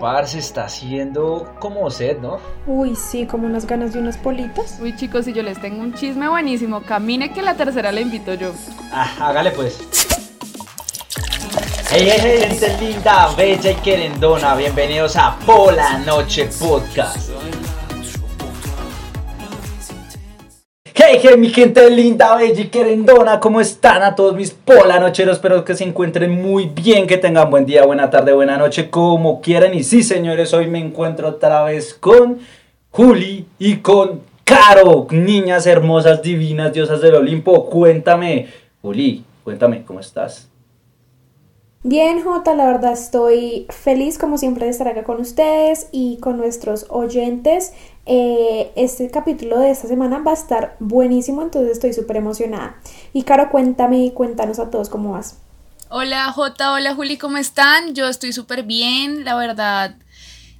Parce, está haciendo como sed, ¿no? Uy, sí, como unas ganas de unas politas. Uy, chicos, si yo les tengo un chisme buenísimo, camine que la tercera la invito yo. Ah, hágale pues. Hey, gente linda, bella y querendona, bienvenidos a Pola Noche Podcast. Hey, mi gente linda, bella y querendona, ¿cómo están a todos mis polanocheros? Espero que se encuentren muy bien, que tengan buen día, buena tarde, buena noche, como quieran. Y sí, señores, hoy me encuentro otra vez con Juli y con Caro, niñas hermosas, divinas, diosas del Olimpo. Cuéntame, Juli, cuéntame, ¿cómo estás? Bien, Jota, la verdad estoy feliz como siempre de estar acá con ustedes y con nuestros oyentes. Eh, este capítulo de esta semana va a estar buenísimo, entonces estoy súper emocionada. Y Caro, cuéntame cuéntanos a todos cómo vas. Hola Jota, hola Juli, ¿cómo están? Yo estoy súper bien, la verdad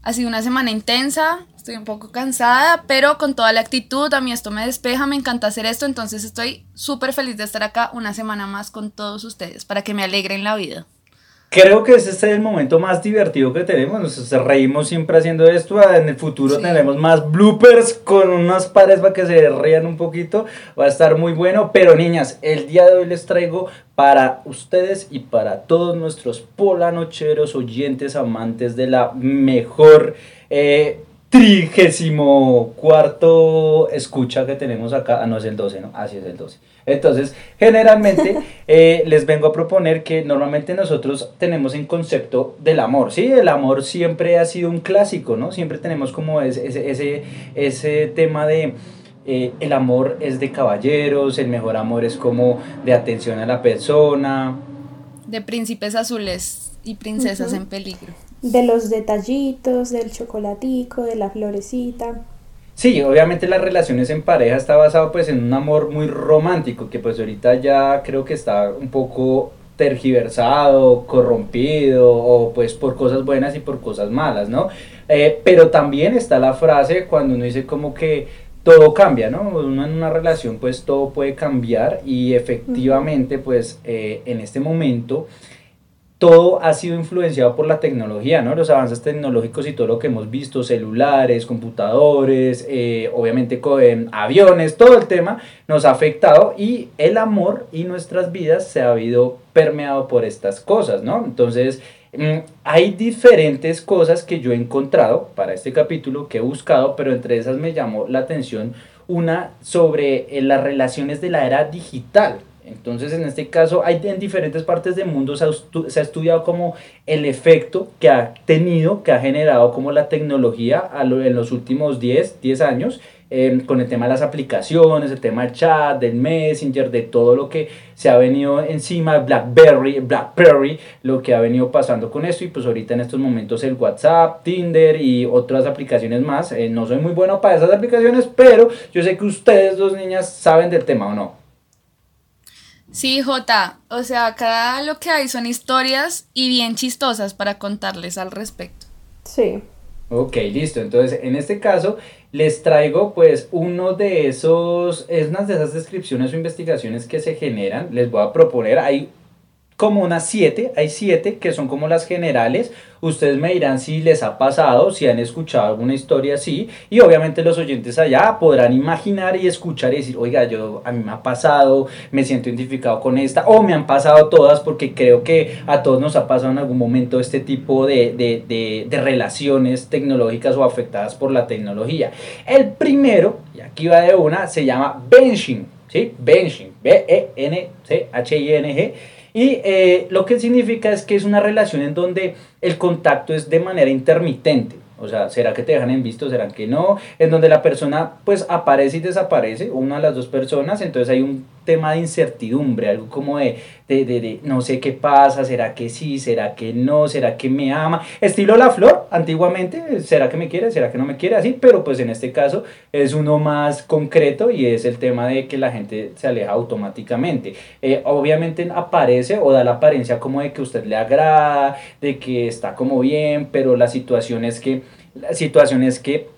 ha sido una semana intensa, estoy un poco cansada, pero con toda la actitud, a mí esto me despeja, me encanta hacer esto, entonces estoy súper feliz de estar acá una semana más con todos ustedes para que me alegren la vida. Creo que ese es el momento más divertido que tenemos. Nos reímos siempre haciendo esto. En el futuro tendremos más bloopers con unas pares para que se rían un poquito. Va a estar muy bueno. Pero niñas, el día de hoy les traigo para ustedes y para todos nuestros polanocheros oyentes amantes de la mejor eh, trigésimo cuarto escucha que tenemos acá. Ah, no es el 12, ¿no? Así es el 12. Entonces, generalmente eh, les vengo a proponer que normalmente nosotros tenemos en concepto del amor, ¿sí? El amor siempre ha sido un clásico, ¿no? Siempre tenemos como ese, ese, ese, tema de... Eh, el amor es de caballeros, el mejor amor es como de atención a la persona. De príncipes azules y princesas en peligro. De los detallitos, del chocolatico, de la florecita. Sí, obviamente las relaciones en pareja está basado pues en un amor muy romántico, que pues ahorita ya creo que está un poco tergiversado, corrompido, o pues por cosas buenas y por cosas malas, ¿no? Eh, pero también está la frase cuando uno dice como que todo cambia, ¿no? Uno en una relación pues todo puede cambiar y efectivamente pues eh, en este momento todo ha sido influenciado por la tecnología, ¿no? Los avances tecnológicos y todo lo que hemos visto, celulares, computadores, eh, obviamente eh, aviones, todo el tema nos ha afectado y el amor y nuestras vidas se ha habido permeado por estas cosas, ¿no? Entonces, mm, hay diferentes cosas que yo he encontrado para este capítulo que he buscado, pero entre esas me llamó la atención una sobre eh, las relaciones de la era digital, entonces, en este caso, hay en diferentes partes del mundo se ha, estudiado como el efecto que ha tenido, que ha generado como la tecnología en los últimos 10, 10 años, em, con el tema de las aplicaciones, el tema del chat, del Messenger, de todo lo que se ha venido encima, BlackBerry, BlackBerry, lo que ha venido pasando con esto y pues ahorita en estos momentos el WhatsApp, Tinder y otras aplicaciones más. Eh, no soy muy bueno para esas aplicaciones, pero yo sé que ustedes dos niñas saben del tema o no. Sí, Jota, o sea, acá lo que hay son historias y bien chistosas para contarles al respecto. Sí. Ok, listo. Entonces, en este caso, les traigo pues uno de esos, es una de esas descripciones o investigaciones que se generan. Les voy a proponer, hay como unas siete, hay siete que son como las generales. Ustedes me dirán si les ha pasado, si han escuchado alguna historia así. Y obviamente los oyentes allá podrán imaginar y escuchar y decir, oiga, yo a mí me ha pasado, me siento identificado con esta, o me han pasado todas, porque creo que a todos nos ha pasado en algún momento este tipo de, de, de, de relaciones tecnológicas o afectadas por la tecnología. El primero, y aquí va de una, se llama benching. ¿Sí? Benching, B-E-N-C-H-I-N-G y eh, lo que significa es que es una relación en donde el contacto es de manera intermitente. O sea, ¿será que te dejan en visto? ¿Será que no? En donde la persona pues aparece y desaparece, una de las dos personas, entonces hay un tema de incertidumbre, algo como de, de, de, no sé qué pasa, será que sí, será que no, será que me ama, estilo la flor, antiguamente, será que me quiere, será que no me quiere, así, pero pues en este caso es uno más concreto y es el tema de que la gente se aleja automáticamente. Eh, obviamente aparece o da la apariencia como de que usted le agrada, de que está como bien, pero la situación es que, la situación es que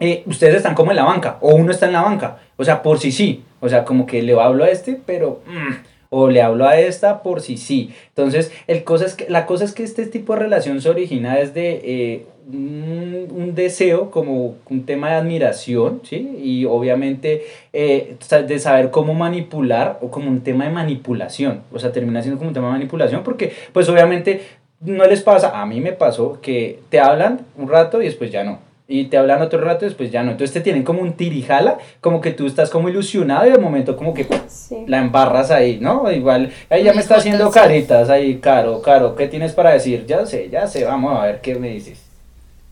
eh, ustedes están como en la banca o uno está en la banca, o sea, por si sí, o sea, como que le hablo a este, pero... Mm, o le hablo a esta por si sí. Entonces, el cosa es que, la cosa es que este tipo de relación se origina desde eh, un, deseo, como un tema de admiración, ¿sí? Y obviamente eh, de saber cómo manipular o como un tema de manipulación, o sea, termina siendo como un tema de manipulación porque pues obviamente no les pasa, a mí me pasó que te hablan un rato y después ya no. Y te hablan otro rato y después ya no. Entonces te tienen como un tirijala, como que tú estás como ilusionado y de momento como que la embarras ahí, ¿no? Igual, ahí ya me está haciendo caritas ahí, Caro, Caro, ¿qué tienes para decir? Ya sé, ya sé, vamos a ver qué me dices.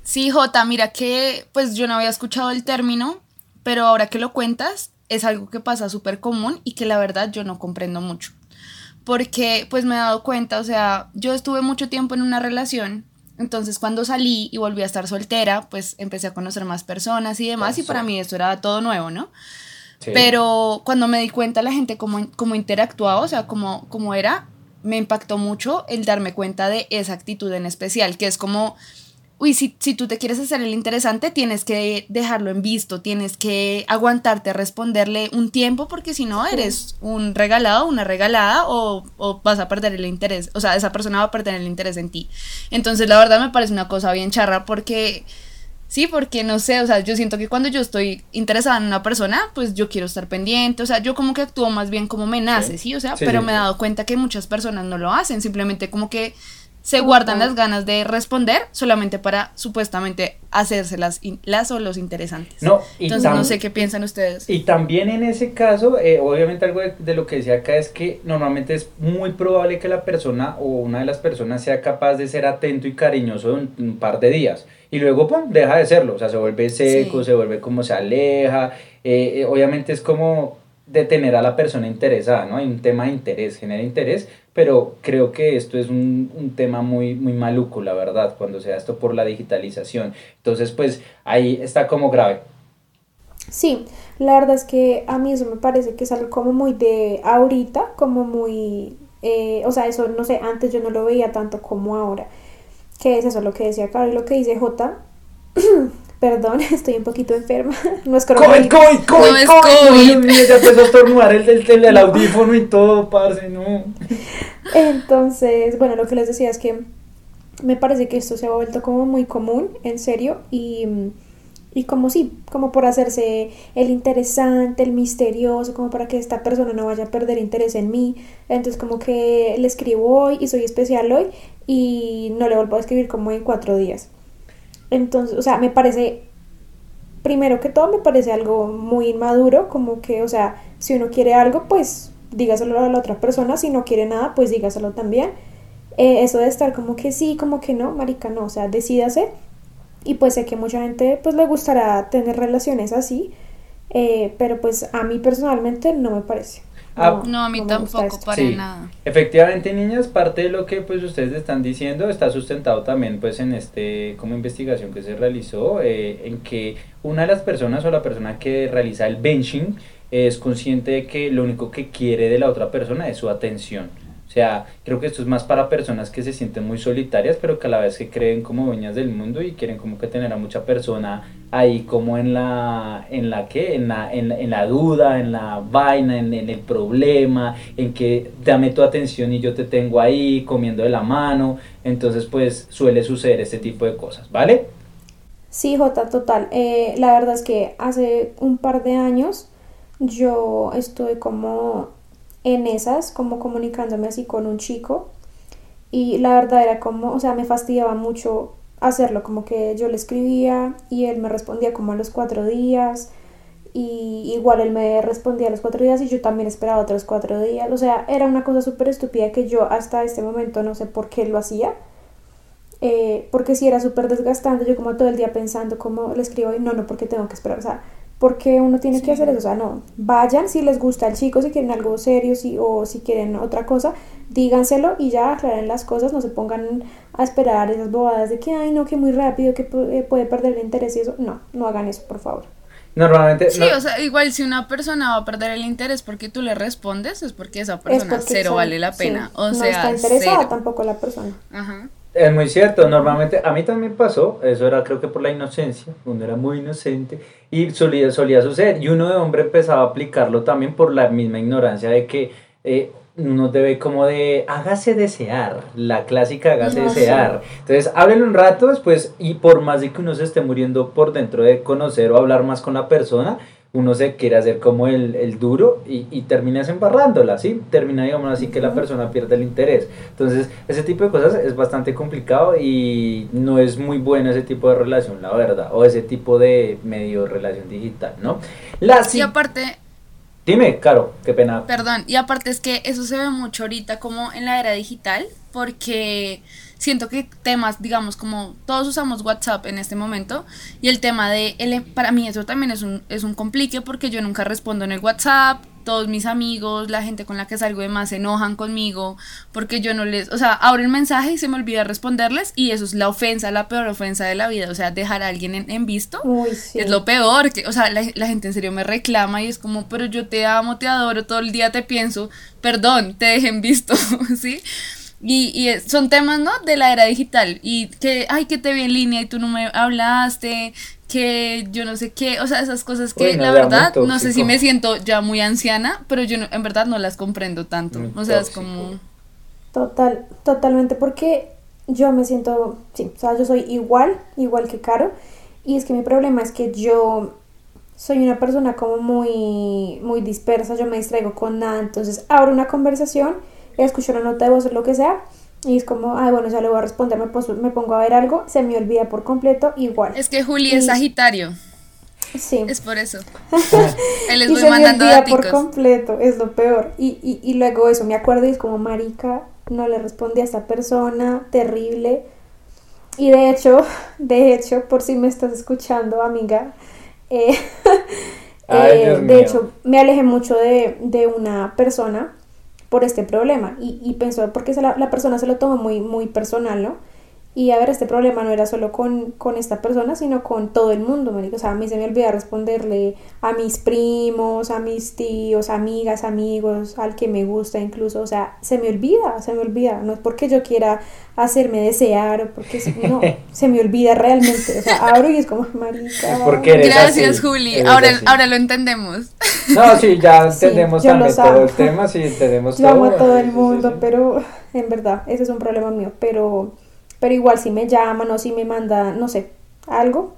Sí, Jota, mira que pues yo no había escuchado el término, pero ahora que lo cuentas, es algo que pasa súper común y que la verdad yo no comprendo mucho. Porque pues me he dado cuenta, o sea, yo estuve mucho tiempo en una relación, entonces cuando salí y volví a estar soltera, pues empecé a conocer más personas y demás, y para mí esto era todo nuevo, ¿no? Pero cuando me di cuenta la gente cómo, cómo interactuaba, o sea, cómo, cómo era, me impactó mucho el darme cuenta de esa actitud en especial, que es como uy, si, si tú te quieres hacer el interesante, tienes que dejarlo en visto, tienes que aguantarte a responderle un tiempo, porque si no, eres un regalado, una regalada, o, o, vas a perder el interés, o sea, esa persona va a perder el interés en ti. Entonces, la verdad me parece una cosa bien charra, porque... Sí, porque no sé, o sea, yo siento que cuando yo estoy interesada en una persona, pues yo quiero estar pendiente, o sea, yo como que actúo más bien como me nace, ¿sí? O sea, pero me he dado cuenta que muchas personas no lo hacen, simplemente como que se guardan las ganas de responder solamente para supuestamente hacerse las, las o los interesantes. No, Entonces no sé qué piensan ustedes. Y también en ese caso, eh, obviamente algo de, lo que decía acá es que normalmente es muy probable que la persona o una de las personas sea capaz de ser atento y cariñoso un, un par de días. Y luego, pum, deja de serlo. O sea, se vuelve seco, se vuelve como se aleja. Eh, eh, obviamente es como detener a la persona interesada, ¿no? Hay un tema de interés, genera interés, pero creo que esto es un, un, tema muy, muy maluco, la verdad, cuando se da esto por la digitalización. Entonces, pues ahí está como grave. Sí, la verdad es que a mí eso me parece que es algo como muy de ahorita, como muy, eh, o sea, eso no sé, antes yo no lo veía tanto como ahora. ¿Qué es eso lo que decía Carlos, lo que dice J? Perdón, estoy un poquito enferma. No es coronavirus. COVID, COVID, COVID, no es COVID. Ya empezó a estornudar el, el, el, audífono y todo, parce, no. Entonces, bueno, lo que les decía es que me parece que esto se ha vuelto como muy común, en serio, y, y como sí, como por hacerse el interesante, el misterioso, como para que esta persona no vaya a perder interés en mí. Entonces, como que le escribo hoy y soy especial hoy y no le vuelvo a escribir como en cuatro días. Entonces, o sea, me parece, primero que todo, me parece algo muy inmaduro, como que, o sea, si uno quiere algo, pues dígaselo a la otra persona, si no quiere nada, pues dígaselo también. Eh, eso de estar como que sí, como que no, marica, no, o sea, decídase. Y pues sé que mucha gente pues le gustará tener relaciones así, eh, pero pues a mí personalmente no me parece. Ah, no, a mí tampoco, para nada. Efectivamente, niñas, parte de lo que pues ustedes están diciendo está sustentado también pues en este como investigación que se realizó, eh, en que una de las personas o la persona que realiza el benching es consciente de que lo único que quiere de la otra persona es su atención. O sea, creo que esto es más para personas que se sienten muy solitarias, pero que a la vez que creen como dueñas del mundo y quieren como que tener a mucha persona ahí como en la, en la que, en la, en, en la duda, en la vaina, en, en, el problema, en que dame tu atención y yo te tengo ahí comiendo de la mano. Entonces, pues suele suceder este tipo de cosas, ¿vale? Sí, Jota, total. Eh, la verdad es que hace un par de años yo estuve como en esas, como comunicándome así con un chico. Y la verdad era como, o sea, me fastidiaba mucho hacerlo, como que yo le escribía y él me respondía como a los cuatro días. Y igual él me respondía a los cuatro días y yo también esperaba otros cuatro días. O sea, era una cosa súper estúpida que yo hasta este momento no sé por qué lo hacía. Eh, porque si era súper desgastante, yo como todo el día pensando cómo le escribo y no, no, porque tengo que esperar. O sea, porque uno tiene que hacer eso, o sea, no, vayan si les gusta el chico, si quieren algo serio si, o si quieren otra cosa, díganselo y ya aclaren las cosas, no se pongan a esperar esas bobadas de que, ay, no, que muy rápido, que eh, puede perder el interés y eso, no, no hagan eso, por favor. Normalmente. Sí, o sea, igual si una persona va a perder el interés porque tú le respondes, es porque esa persona cero vale la pena. O sea, está interesada tampoco la persona. Ajá. Es muy cierto, normalmente a mí también pasó, eso era creo que por la inocencia, uno era muy inocente y solía, solía suceder y uno de hombre empezaba a aplicarlo también por la misma ignorancia de que eh, uno debe como de hágase desear, la clásica hágase No, desear. Entonces, háblenle un rato después y por más de que uno se esté muriendo por dentro de conocer o hablar más con la persona, uno se quiere hacer como el, el duro y, y terminas embarrándola, ¿sí? Termina, digamos así, que la persona pierde el interés. Entonces, ese tipo de cosas es bastante complicado y no es muy bueno ese tipo de relación, la verdad, o ese tipo de medio relación digital, ¿no? La, Y aparte, Dime, Caro, qué pena. Perdón, y aparte es que eso se ve mucho ahorita como en la era digital, porque siento que temas, digamos, como todos usamos WhatsApp en este momento, y el tema de, el, para mí eso también es un, es un complique porque yo nunca respondo en el WhatsApp, todos mis amigos, la gente con la que salgo de más se enojan conmigo, porque yo no les, o sea, abro el mensaje y se me olvida responderles, y eso es la ofensa, la peor ofensa de la vida, o sea, dejar a alguien en, en visto. Uy, sí. Es lo peor, que, o sea, la, la gente en serio me reclama y es como, pero yo te amo, te adoro, todo el día te pienso, perdón, te dejen visto, ¿sí? Y, son temas, ¿no? De la era digital. Y que, ay, que te vi en línea y tú no me hablaste, que yo no sé qué, o sea, esas cosas que la verdad, no sé si me siento ya muy anciana, pero yo no- en verdad no las comprendo tanto, Muy o sea, es como... Total, totalmente, porque yo me siento, sí, o sea, yo soy igual, igual que Caro, y es que mi problema es que yo soy una persona como muy, muy dispersa, yo me distraigo con nada, entonces abro una conversación, escucho una nota de voz o lo que sea, y es como, ay, bueno, ya le voy a responder, me, me pongo a ver algo, se me olvida por completo, igual. Es que Juli es Sagitario, sí. es por eso. Él les y voy se me olvida por completo, es lo peor. Y, y, y luego eso, me acuerdo y es como, marica, no le respondí a esta persona, terrible. Y de hecho, de hecho, por si me estás escuchando, amiga, eh, Ay, eh, de mío. hecho, me alejé mucho de, de una persona por este problema. Y, y pensó, porque se la, la persona se lo tomó muy, muy personal, ¿no? Y a ver, este problema no era solo con, con esta persona, sino con todo el mundo, marica. O sea, a mí se me olvida responderle a mis primos, a mis tíos, amigas, amigos, al que me gusta incluso. O sea, se me olvida, se me olvida. No es porque yo quiera hacerme desear o porque... No, se me olvida realmente. O sea, abro y es como, marica... Es porque eres Gracias, así, Juli. eres Ahora, así. ahora lo entendemos. No, sí, ya Sí, entendemos yo también los todo amo. el tema, sí, entendemos Yo amo a todo Sí, el sí, mundo, sí. pero en verdad, ese es un problema mío. Pero, pero igual si me llaman o si me mandan, no sé, algo,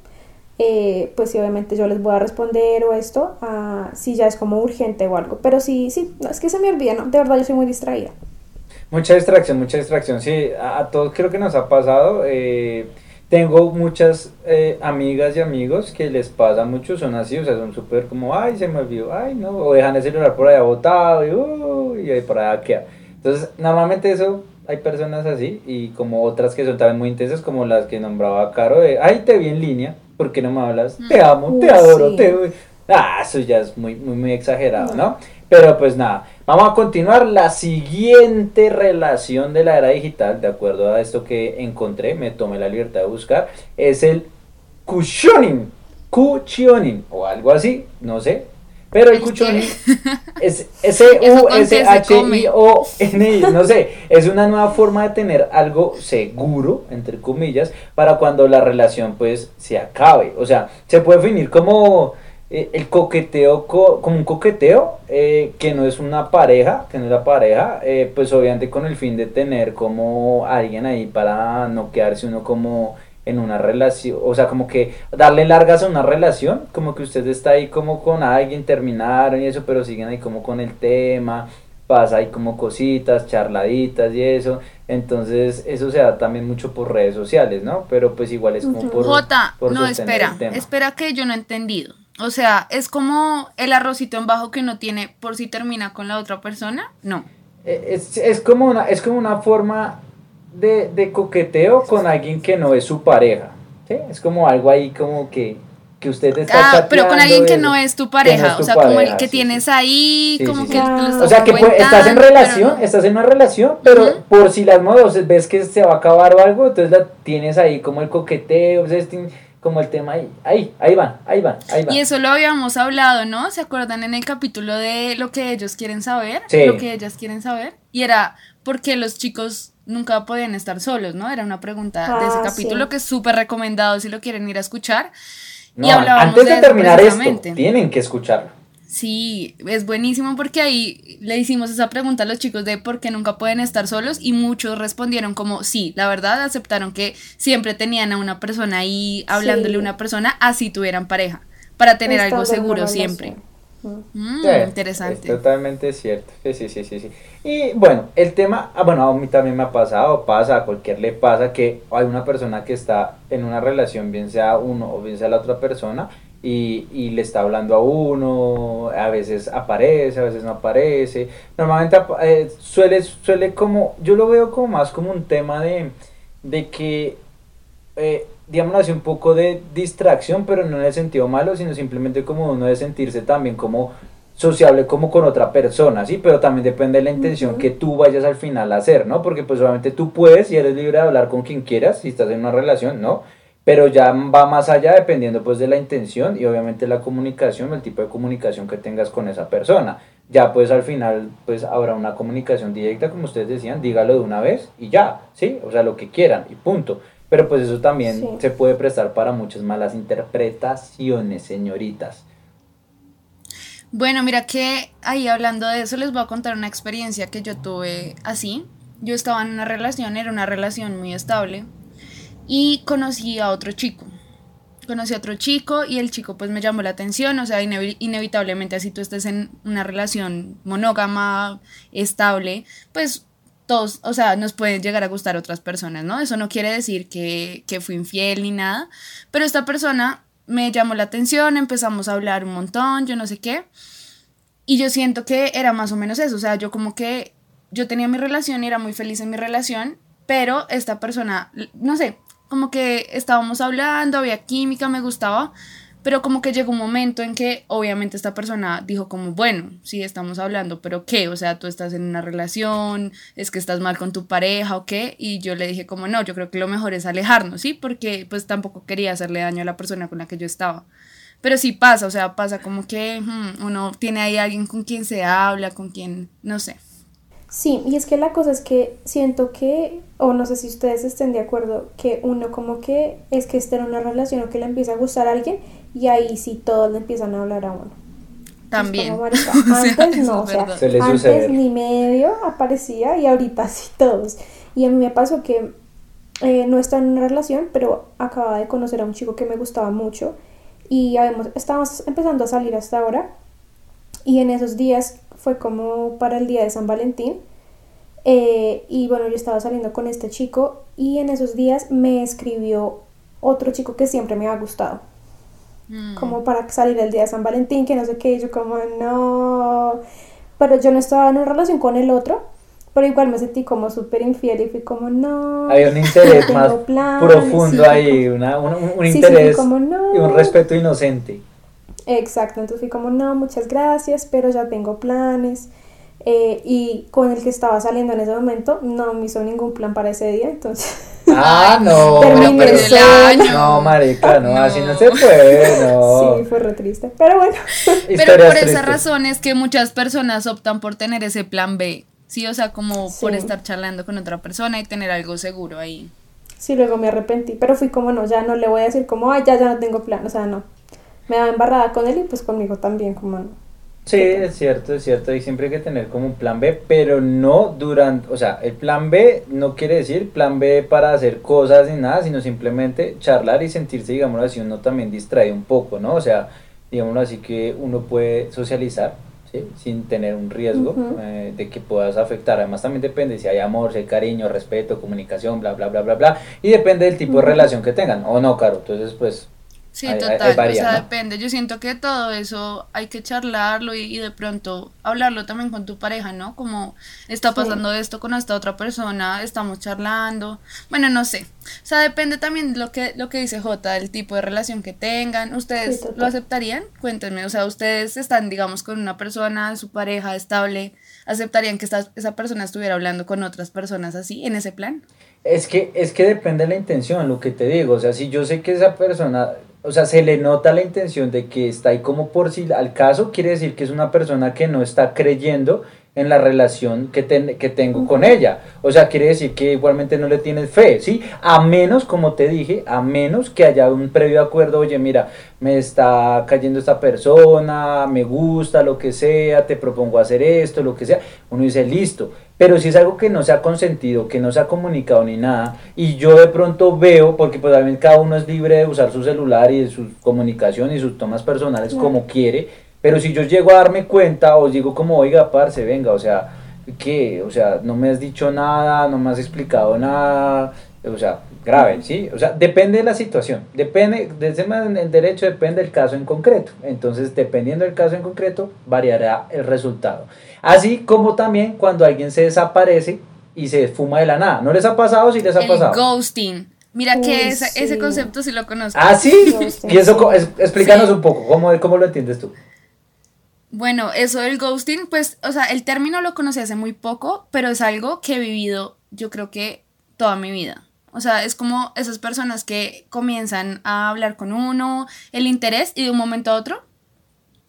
eh, pues sí, obviamente yo les voy a responder o esto, ah, si ya es como urgente o algo. Pero sí, sí, no, es que se me olvida, ¿no? De verdad yo soy muy distraída. Mucha distracción, mucha distracción, sí, a, a todos creo que nos ha pasado. eh, tengo muchas eh, amigas y amigos que les pasa mucho, son así, o sea, son súper como, ay, se me olvidó, ay, no, o dejan el celular por allá botado y, uh, y ahí por allá queda. Entonces, normalmente eso, hay personas así y como otras que son también muy intensas, como las que nombraba Caro, de, ay, te vi en línea, ¿por qué no me hablas? Te amo, te adoro, sí. te... Ah, eso ya es muy, muy, muy exagerado, ¿no? Pero pues nada, vamos a continuar la siguiente relación de la era digital, de acuerdo a esto que encontré, me tomé la libertad de buscar, es el cushioning, cushioning o algo así, no sé. Pero el cushioning es ¿Eso con qué se S-U-S-H-I-O-N-I, no sé, es una nueva forma de tener algo seguro, entre comillas, para cuando la relación pues se acabe. O sea, se puede definir como eh, el coqueteo, co- como un coqueteo eh, que no es una pareja, que no es la pareja, eh, pues obviamente con el fin de tener como alguien ahí para no quedarse uno como en una relación, o sea, como que darle largas a una relación, como que usted está ahí como con alguien, terminaron y eso, pero siguen ahí como con el tema, pasa ahí como cositas, charladitas y eso, entonces eso se da también mucho por redes sociales, ¿no? Pero pues igual es como por... Jota, por no, espera, espera que yo no he entendido. O sea, ¿es como el arrocito en bajo que uno tiene por si termina con la otra persona? No. Eh, Es, es como una, es como una forma de, de coqueteo con alguien que no es su pareja. ¿sí? Es como algo ahí como que, que usted está Ah, pero con alguien que no es tu no pareja, es tu o sea, como el que sí, tienes ahí, Sí, como sí, que lo O estás O sea que pues, estás en relación, no. estás en una relación, pero por si las modos ves que se va a acabar o algo, entonces la tienes ahí como el coqueteo, o sea, este- como el tema ahí, ahí, ahí van, ahí van, ahí van. Y eso lo habíamos hablado, ¿no? ¿Se acuerdan en el capítulo de lo que ellos quieren saber? Sí. Lo que ellas quieren saber. Y era por qué los chicos nunca podían estar solos, ¿no? Era una pregunta de ese Ah, capítulo sí. que es súper recomendado si lo quieren ir a escuchar. No, y hablábamos antes de terminar esto, tienen que escucharlo. Sí, es buenísimo porque ahí le hicimos esa pregunta a los chicos de por qué nunca pueden estar solos y muchos respondieron como sí, la verdad aceptaron que siempre tenían a una persona ahí hablándole a una persona así tuvieran pareja, para tener algo seguro siempre. Mm, interesante. Es totalmente cierto. Sí, sí, sí, sí, Y bueno, el tema, ah, bueno, a mí también me ha pasado, pasa, a cualquier le pasa que hay una persona que está en una relación, bien sea uno o bien sea la otra persona, y, y, le está hablando a uno, a veces aparece, a veces no aparece. Normalmente eh, suele, suele como, yo lo veo como más como un tema de, de que, eh, digamos así, un poco de distracción, pero no en el sentido malo, sino simplemente como uno de sentirse también como sociable como con otra persona, ¿sí? Pero también depende de la intención que tú vayas al final a hacer, ¿no? Porque pues obviamente tú puedes y eres libre de hablar con quien quieras si estás en una relación, ¿no? pero ya va más allá dependiendo pues de la intención y obviamente la comunicación, el tipo de comunicación que tengas con esa persona. Ya pues al final pues habrá una comunicación directa, como ustedes decían, dígalo de una vez y ya, ¿sí? O sea, lo que quieran y punto. Pero pues eso también se puede prestar para muchas malas interpretaciones, señoritas. Bueno, mira que ahí hablando de eso les voy a contar una experiencia que yo tuve así. Yo estaba en una relación, era una relación muy estable, y conocí a otro chico. Conocí a otro chico y el chico pues me llamó la atención, o sea, inevitablemente así tú estés en una relación monógama, estable, pues todos, o sea, nos pueden llegar a gustar otras personas, ¿no? Eso no quiere decir que, que fui infiel ni nada, pero esta persona me llamó la atención, empezamos a hablar un montón, yo no sé qué, y yo siento que era más o menos eso, o sea, yo como que yo tenía mi relación y era muy feliz en mi relación, pero esta persona, no sé, como que estábamos hablando, había química, me gustaba, pero como que llegó un momento en que obviamente esta persona dijo como, bueno, sí, estamos hablando, pero ¿qué? O sea, tú estás en una relación, es que estás mal con tu pareja o qué, y yo le dije como, no, yo creo que lo mejor es alejarnos, ¿sí? Porque pues tampoco quería hacerle daño a la persona con la que yo estaba. Pero sí pasa, o sea, pasa como que hmm, uno tiene ahí alguien con quien se habla, con quien, no sé. Sí, y es que la cosa es que siento que, o no sé si ustedes estén de acuerdo, que uno como que es que esté en una relación o que le empieza a gustar a alguien y ahí sí todos le empiezan a hablar a uno. También. antes no, o sea, antes ni medio aparecía y ahorita sí todos. Y a mí me pasó que eh, no estaba en una relación, pero acababa de conocer a un chico que me gustaba mucho y habíamos, estábamos empezando a salir hasta ahora y en esos días fue como para el día de San Valentín. Eh, y bueno, yo estaba saliendo con este chico y en esos días me escribió otro chico que siempre me ha gustado. Mm. Como para salir el día de San Valentín, que no sé qué, yo como no. Pero yo no estaba en una relación con el otro, pero igual me sentí como súper infiel y fui como no. Hay un interés más profundo ahí, una, un, interés y un respeto inocente. Exacto, entonces fui como, no, muchas gracias, pero ya tengo planes. Eh, y con el que estaba saliendo en ese momento no me hizo ningún plan para ese día, entonces... Ah, no, pero el año. No, marica, no, así no se puede, no. Sí, fue re triste, pero bueno. pero por esa razón es que muchas personas optan por tener ese plan B, sí, o sea, como por estar charlando con otra persona y tener algo seguro ahí. Sí, luego me arrepentí, pero fui como, no, ya no le voy a decir como, ay, ya, ya no tengo plan, o sea, no me da embarrada con él y pues conmigo también, como... Sí, es cierto, es cierto, y siempre hay que tener como un plan B, pero no durante, o sea, el plan B no quiere decir plan B para hacer cosas ni nada, sino simplemente charlar y sentirse, digámoslo así, uno también distrae un poco, ¿no? O sea, digámoslo así que uno puede socializar, ¿sí? Sin tener un riesgo eh, de que puedas afectar, además también depende si hay amor, si hay cariño, respeto, comunicación, bla, bla, bla, bla, bla, y depende del tipo de relación que tengan, o no, Caro, entonces pues Sí, total, o sea, depende. Yo siento que todo eso hay que charlarlo y, de pronto hablarlo también con tu pareja, ¿no? Como está pasando esto con esta otra persona, estamos charlando. Bueno, no sé. O sea, depende también lo que, lo que dice J, del tipo de relación que tengan. ¿Ustedes lo aceptarían? Cuéntenme, o sea, ustedes están, digamos, con una persona, su pareja estable, ¿aceptarían que esta, esa persona estuviera hablando con otras personas así, en ese plan? Es que, es que depende de la intención, lo que te digo. O sea, si yo sé que esa persona o sea, se le nota la intención de que está ahí como por si al caso, quiere decir que es una persona que no está creyendo en la relación que, que tengo con ella. O sea, quiere decir que igualmente no le tienes fe, ¿sí? A menos, como te dije, a menos que haya un previo acuerdo, oye, mira, me está cayendo esta persona, me gusta, lo que sea, te propongo hacer esto, lo que sea. Uno dice, listo. Pero si es algo que no se ha consentido, que no se ha comunicado ni nada, y yo de pronto veo, porque pues también cada uno es libre de usar su celular y de su comunicación y sus tomas personales como quiere, pero si yo llego a darme cuenta o digo como, oiga, parce, venga, o sea, ¿qué? O sea, no me has dicho nada, no me has explicado nada, o sea, grave, ¿sí? O sea, depende de la situación, depende, desde el derecho depende del caso en concreto. Entonces, dependiendo del caso en concreto, variará el resultado. Así como también cuando alguien se desaparece y se fuma de la nada. ¿No les ha pasado? Sí les ha pasado. Ghosting. Mira que ese, ese concepto sí lo conozco. Ah, sí. y eso, explícanos un poco, ¿cómo, ¿cómo lo entiendes tú? Bueno, eso del ghosting, pues, o sea, el término lo conocí hace muy poco, pero es algo que he vivido, yo creo que toda mi vida. O sea, es como esas personas que comienzan a hablar con uno, el interés, y de un momento a otro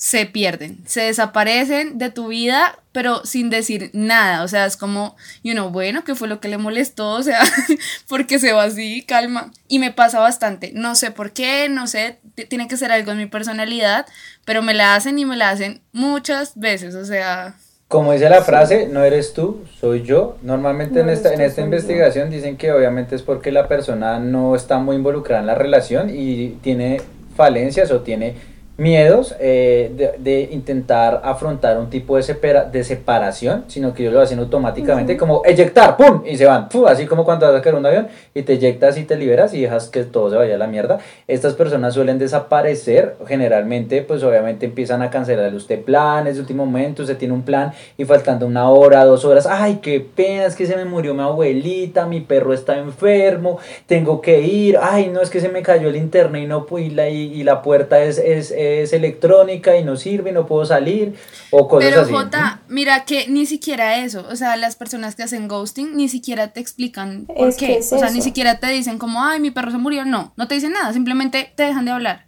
se pierden, se desaparecen de tu vida, pero sin decir nada. O sea, es como, you know, bueno, ¿qué fue lo que le molestó? O sea, porque se va así, calma. Y me pasa bastante. No sé por qué, no sé, tiene que ser algo en mi personalidad, pero me la hacen y me la hacen muchas veces. O sea. Como dice la frase, no eres tú, soy yo. Normalmente en esta, en esta investigación dicen que obviamente es porque la persona no está muy involucrada en la relación y tiene falencias o tiene miedos eh, de, intentar afrontar un tipo de, de separación, sino que ellos lo hacen automáticamente, como eyectar, ¡pum! y se van, así como cuando vas a caer un avión y te eyectas y te liberas y dejas que todo se vaya a la mierda. Estas personas suelen desaparecer, generalmente, pues obviamente empiezan a cancelar usted planes de último momento, usted tiene un plan y faltando una hora, dos horas, ¡ay, qué pena! Es que se me murió mi abuelita, mi perro está enfermo, tengo que ir, ¡ay, no! Es que se me cayó el internet y no y la, y, la puerta es, es es electrónica y no sirve, no puedo salir, o cosas Pero, así. Pero Jota, mira que ni siquiera eso, o sea, las personas que hacen ghosting ni siquiera te explican por qué, o sea, ni siquiera te dicen como, ay, mi perro se murió, no, no te dicen nada, simplemente te dejan de hablar.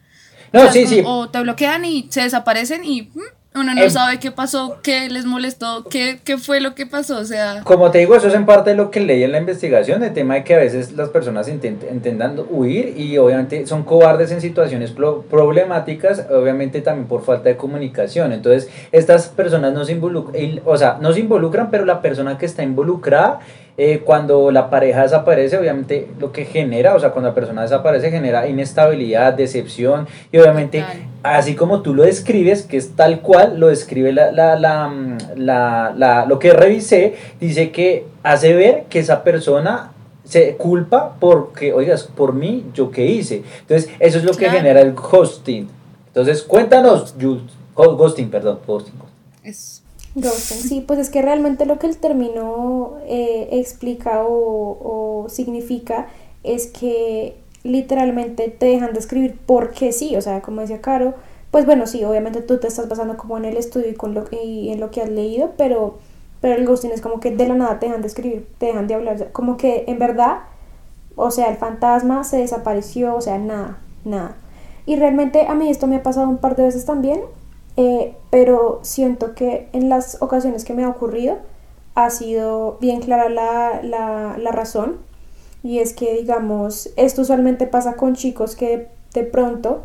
No, sí, sí. O te bloquean y se desaparecen y mm, uno no em, sabe qué pasó, qué les molestó, qué, qué, fue lo que pasó, o sea... Como te digo, eso es en parte lo que leí en la investigación, el tema de que a veces las personas intentan huir y obviamente son cobardes en situaciones problemáticas, obviamente también por falta de comunicación. Entonces, estas personas no se involucran, o sea, no se involucran, pero la persona que está involucrada eh, cuando la pareja desaparece, obviamente lo que genera, o sea, cuando la persona desaparece, genera inestabilidad, decepción, y obviamente, así como tú lo describes, que es tal cual, lo describe la, la, la, la, la lo que revisé, dice que hace ver que esa persona se culpa porque, oigas, por mí, yo qué hice. Entonces, eso es lo que genera el ghosting. Entonces, cuéntanos, ghosting, perdón, ghosting. Es Ghosting, sí, pues es que realmente lo que el término eh, explica o, significa es que literalmente te dejan de escribir porque sí, o sea, como decía Caro, pues bueno, sí, obviamente tú te estás basando como en el estudio y, con lo, en lo que has leído, pero, pero el ghosting es como que de la nada te dejan de escribir, te dejan de hablar, como que en verdad, o sea, el fantasma se desapareció, o sea, nada, nada. Y realmente a mí esto me ha pasado un par de veces también, eh, pero siento que en las ocasiones que me ha ocurrido ha sido bien clara la, la, la razón y es que digamos esto usualmente pasa con chicos que de pronto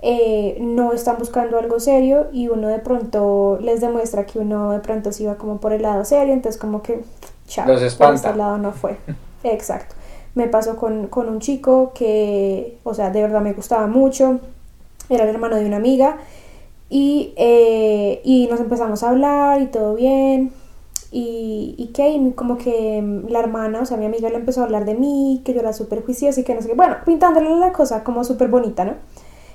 eh, no están buscando algo serio y uno de pronto les demuestra que uno de pronto se iba como por el lado serio, entonces como que chao, por este lado no fue. Exacto. Me pasó con, con, un chico que, o sea, de verdad me gustaba mucho, era el hermano de una amiga y, eh, y nos empezamos a hablar y todo bien. Y, y que como que la hermana, o sea, mi amiga le empezó a hablar de mí, que yo era súper juiciosa y que no sé qué. Bueno, pintándole la cosa como súper bonita, ¿no?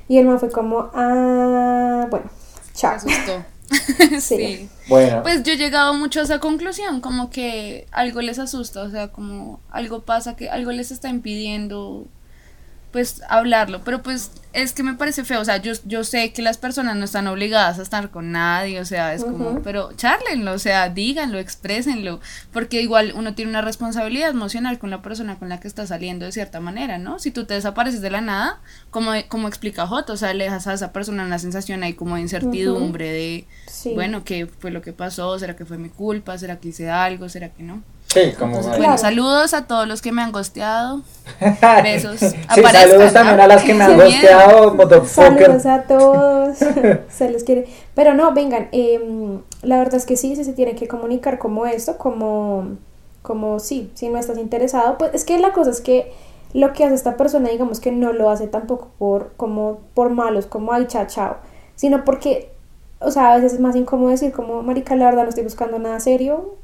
Y el man fue como, ah, bueno, chao. asustó. sí. Bueno. Pues yo he llegado mucho a esa conclusión, como que algo les asusta, o sea, como algo pasa, que algo les está impidiendo pues hablarlo, pero pues es que me parece feo, o sea, yo, yo sé que las personas no están obligadas a estar con nadie, o sea, es como, pero charlenlo, o sea, díganlo, exprésenlo, porque igual uno tiene una responsabilidad emocional con la persona con la que está saliendo de cierta manera, ¿no? Si tú te desapareces de la nada, como, como explica Joto, o sea, le dejas a esa persona una sensación ahí como de incertidumbre, de, bueno, ¿qué fue lo que pasó? ¿Será que fue mi culpa? ¿Será que hice algo? ¿Será que no? Sí, como bueno, saludos a todos los que me han gosteado. Besos. sí, saludos también a las que me han gosteado. Saludos a todos. se les quiere. Pero no, vengan, eh, la verdad es que sí, sí se tiene que comunicar como esto, como, como sí, si no estás interesado, pues es que la cosa es que lo que hace esta persona, digamos que no lo hace tampoco por, como, por malos, como ay, chao, chao, sino porque, o sea, a veces es más incómodo decir como, marica, la verdad no estoy buscando nada serio,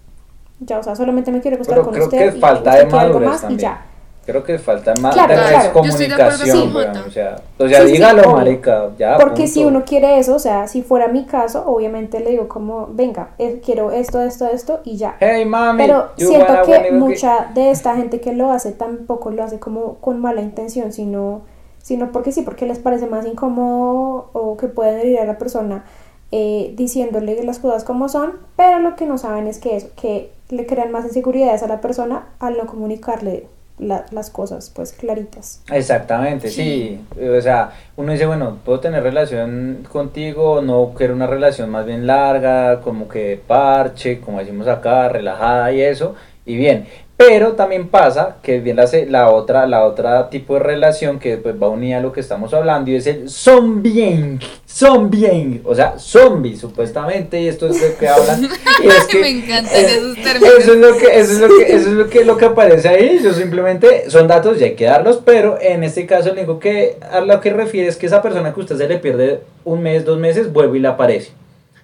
ya, o sea, solamente me quiero gustar Pero con creo usted. que falta de madurez también. Y ya. Creo que falta más claro, de claro. comunicación, o sea, o sea sí, dígalo, sí, marica, ya. Porque punto. si uno quiere eso, o sea, si fuera mi caso, obviamente le digo como, venga, eh, quiero esto, esto, esto y ya. Hey, mami. Pero siento que mucha de esta gente que lo hace tampoco lo hace como con mala intención, sino, sino porque sí, porque les parece más incómodo o que pueden herir a la persona eh, diciéndole las cosas como son, pero lo que no saben es que eso, que le crean más inseguridades a la persona al no comunicarle la, las cosas pues claritas. Exactamente, sí. sí. O sea, uno dice, bueno, puedo tener relación contigo, no quiero una relación más bien larga, como que parche, como decimos acá, relajada y eso, y bien. Pero también pasa que viene la, la otra, la otra tipo de relación que pues va unida a lo que estamos hablando y es el zombieing, zombieing, o sea, zombie supuestamente y esto es lo que hablan. Y es que, Me encantan eh, esos términos. Eso es lo que, eso es lo que, eso es lo que, lo que aparece ahí. Yo simplemente son datos y hay que darlos, pero en este caso lo único que a lo que refiere es que esa persona que usted se le pierde un mes, dos meses, vuelve y le aparece.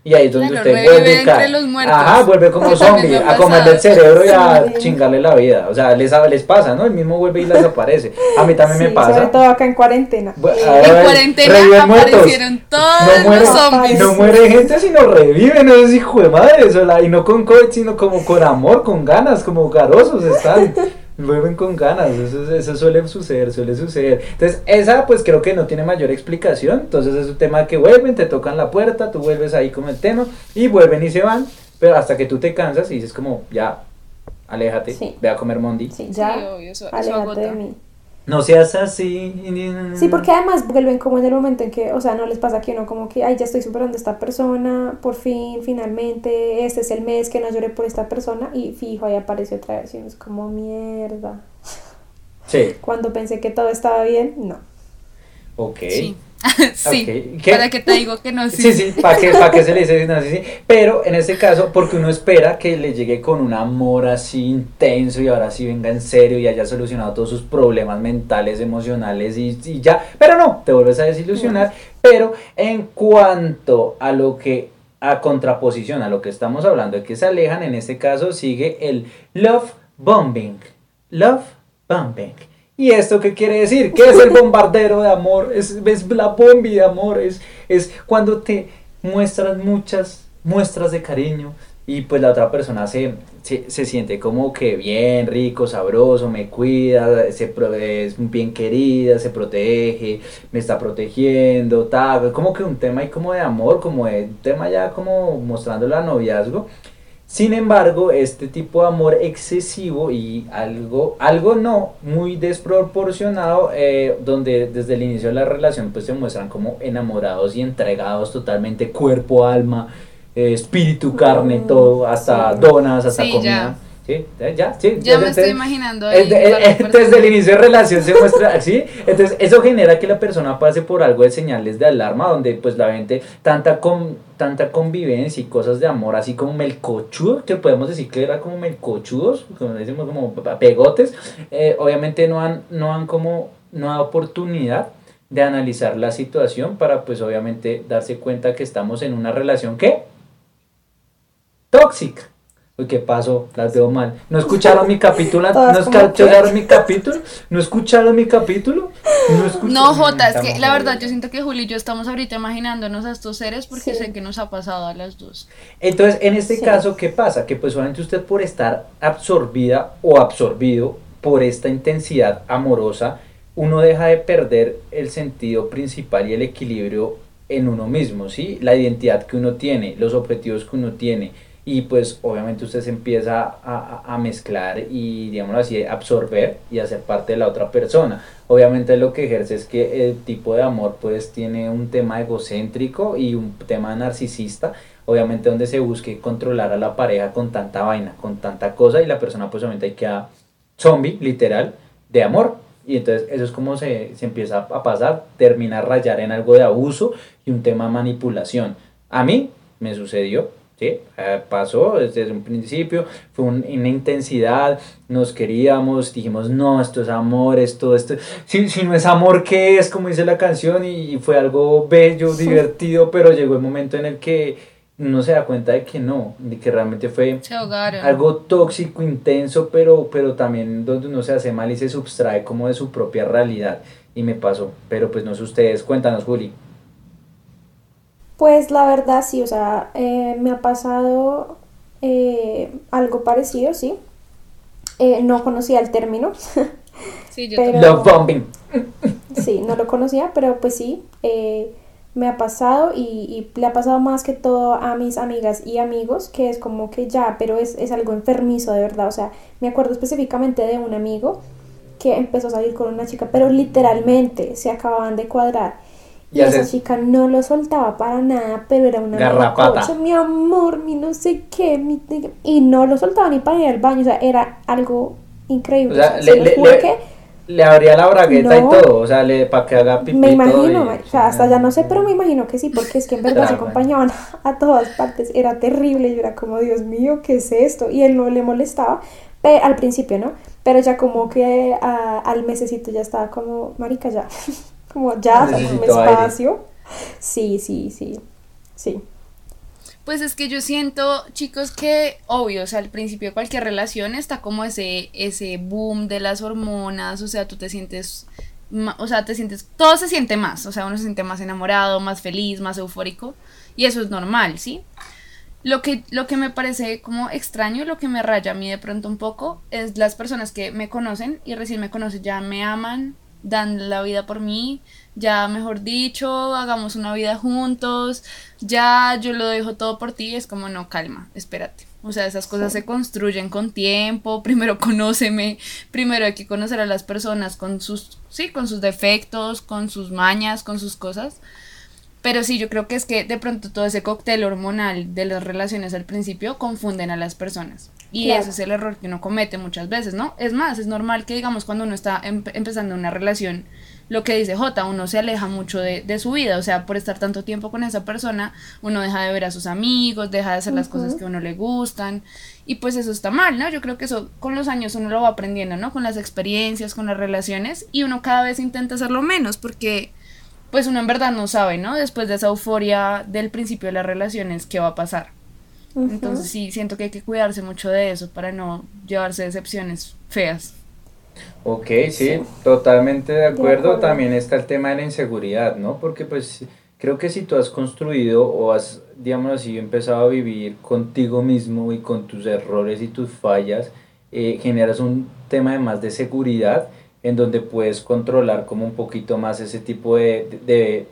Y ahí es donde claro, usted vuelve entre caer. los muertos. Ajá, vuelve como zombie, a comerle el cerebro y a chingarle la vida. O sea, les, les pasa, ¿no? El mismo vuelve y les aparece. A mí también sí, me pasa. Sobre todo acá en cuarentena. Bueno, en cuarentena aparecieron todos no muere, los zombies. No muere gente, sino reviven esos hijos de madre. Y no con COVID, sino como con amor, con ganas, como garosos están. Vuelven con ganas, eso, eso suele suceder, suele suceder. Entonces, esa pues creo que no tiene mayor explicación, entonces es un tema que vuelven, te tocan la puerta, tú vuelves ahí con el tema y vuelven y se van, pero hasta que tú te cansas y dices como, ya, aléjate, Sí. ve a comer mondi. Sí, ya, Sí, obvio, eso- eso aléjate agota. de mí. No seas así. Sí, porque además vuelven como en el momento en que, o sea, no les pasa que uno como que, ay, ya estoy superando a esta persona, por fin, finalmente, este es el mes que no lloré por esta persona y fijo, ahí aparece otra vez y uno es como mierda. Sí, Cuando pensé que todo estaba bien, no. ok. Sí. sí. Para que te digo que no, sí. Sí, sí, ¿para qué, pa' qué se le dice no, sí, sí? Pero en este caso, porque uno espera que le llegue con un amor así intenso y ahora sí venga en serio y haya solucionado todos sus problemas mentales, emocionales y, y ya. Pero no, te vuelves a desilusionar. Pero en cuanto a lo que, a contraposición a lo que estamos hablando, de que se alejan, en este caso sigue el love bombing. Love bombing. ¿Y esto qué quiere decir? ¿Qué es el bombardero de amor? Es, es la bombi de amor, es, es cuando te muestras muchas muestras de cariño y pues la otra persona se, se, se siente como que bien, rico, sabroso, me cuida, se, es bien querida, se protege, me está protegiendo, tal, como que un tema ahí como de amor, como de un tema ya como mostrando el noviazgo. Sin embargo, este tipo de amor excesivo y algo, algo no, muy desproporcionado, eh, donde desde el inicio de la relación pues se muestran como enamorados y entregados totalmente cuerpo, alma, eh, espíritu, carne, Mm, todo, hasta sí. donas, hasta Sí, comida. ¿Sí? ¿Eh? ¿Ya? ¿Sí? Ya me estoy imaginando. ahí desde el inicio de relación se muestra así, entonces eso genera que la persona pase por algo de señales de alarma donde pues la gente tanta con, tanta convivencia y cosas de amor así como melcochudos, que podemos decir que era como melcochudos, como decimos como pegotes, eh, obviamente no han, no han como, no da oportunidad de analizar la situación para pues obviamente darse cuenta que estamos en una relación que tóxica. Uy, ¿qué pasó? Las veo mal. ¿No escucharon mi capítulo? ¿No escucharon mi capítulo? ¿No escucharon mi capítulo? No, escucharon? No, Jota, es que la verdad yo siento que Juli y yo estamos ahorita imaginándonos a estos seres porque Sí. sé que nos ha pasado a las dos. Entonces, en este Sí. caso, ¿qué pasa? Que pues solamente usted por estar absorbida o absorbido por esta intensidad amorosa, uno deja de perder el sentido principal y el equilibrio en uno mismo, ¿sí? La identidad que uno tiene, los objetivos que uno tiene. Y pues obviamente usted se empieza a, a mezclar y, digamos así, absorber y hacer parte de la otra persona. Obviamente lo que ejerce es que el tipo de amor pues tiene un tema egocéntrico y un tema narcisista. Obviamente donde se busque controlar a la pareja con tanta vaina, con tanta cosa y la persona pues obviamente queda zombie, literal, de amor. Y entonces eso es como se, se empieza a pasar, termina a rayar en algo de abuso y un tema de manipulación. A mí me sucedió, ¿sí? Eh, pasó desde un principio, fue una intensidad, nos queríamos, dijimos, no, esto es amor, esto, esto, si, si no es amor, ¿qué es? Como dice la canción, y, y fue algo bello, divertido, pero llegó el momento en el que uno se da cuenta de que no, de que realmente fue algo tóxico, intenso, pero, pero también donde uno se hace mal y se subtrae como de su propia realidad. Y me pasó, pero pues no sé ustedes, cuéntanos Juli. Pues la verdad sí, o sea, eh, me ha pasado eh, algo parecido, sí. Eh, no conocía el término. Sí, yo pero, Love bombing. Sí, no lo conocía, pero pues sí me ha pasado y, y, le ha pasado más que todo a mis amigas y amigos, que es como que ya, pero es, es algo enfermizo de verdad. O sea, me acuerdo específicamente de un amigo que empezó a salir con una chica, pero literalmente se acababan de cuadrar. Y, esa chica no lo soltaba para nada, pero era una Garrapata. mi amor, mi no sé qué, mi... y no lo soltaba ni para ir al baño, o sea, era algo increíble. O sea, le, le, le, le abría la bragueta y todo, o sea, le, para que haga pipí. Me imagino, o sea, hasta ya no sé, pero me imagino que sí, porque es que en verdad se acompañaban a todas partes, era terrible, yo era como, Dios mío, ¿qué es esto? Y él no le molestaba, pero, al principio, ¿no? Pero ya como que al mesecito ya estaba como, marica, ya, como ya, un espacio. Sí, sí, sí, sí. Pues es que yo siento, chicos, que obvio, o sea, al principio de cualquier relación está como ese, ese boom de las hormonas, o sea, tú te sientes, o sea, te sientes, todo se siente más, o sea, uno se siente más enamorado, más feliz, más eufórico, y eso es normal, ¿sí? Lo que, lo que me parece como extraño, lo que me raya a mí de pronto un poco, es las personas que me conocen y recién me conocen, ya me aman, dan la vida por mí, ya mejor dicho, hagamos una vida juntos, ya yo lo dejo todo por ti, es como no, calma, espérate. O sea, esas cosas se construyen con tiempo, primero conóceme, primero hay que conocer a las personas con sus, sí, con sus defectos, con sus mañas, con sus cosas. Pero sí, yo creo que es que de pronto todo ese cóctel hormonal de las relaciones al principio confunden a las personas. Y ese es el error que uno comete muchas veces, ¿no? Es más, es normal que digamos cuando uno está empezando una relación, lo que dice J, uno se aleja mucho de, de, su vida, o sea, por estar tanto tiempo con esa persona, uno deja de ver a sus amigos, deja de hacer las cosas que a uno le gustan, y pues eso está mal, ¿no? Yo creo que eso con los años uno lo va aprendiendo, ¿no? Con las experiencias, con las relaciones, y uno cada vez intenta hacerlo menos, porque pues uno en verdad no sabe, ¿no? Después de esa euforia del principio de las relaciones, ¿qué va a pasar? Entonces sí, siento que hay que cuidarse mucho de eso para no llevarse decepciones feas. Ok, sí, totalmente de acuerdo. También está el tema de la inseguridad, ¿no? Porque pues creo que si tú has construido o has, digamos así, empezado a vivir contigo mismo y con tus errores y tus fallas, eh, generas un tema de más de seguridad en donde puedes controlar como un poquito más ese tipo de, de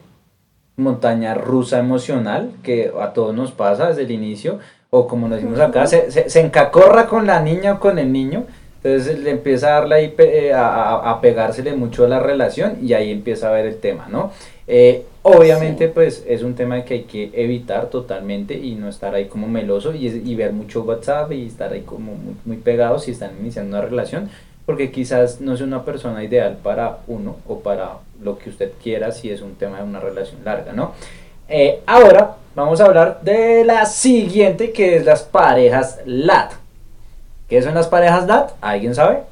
montaña rusa emocional que a todos nos pasa desde el inicio, o como nos decimos acá, se, se, encacorra con la niña o con el niño, entonces le empieza a darle eh, a, a, pegársele mucho a la relación y ahí empieza a ver el tema, ¿no? Eh, obviamente pues es un tema que hay que evitar totalmente y no estar ahí como meloso y, y ver mucho WhatsApp y estar ahí como muy, muy pegados si están iniciando una relación, porque quizás no es una persona ideal para uno o para lo que usted quiera si es un tema de una relación larga, ¿no? Eh, ahora vamos a hablar de la siguiente que es las parejas LAT. ¿Qué son las parejas LAT? ¿Alguien sabe?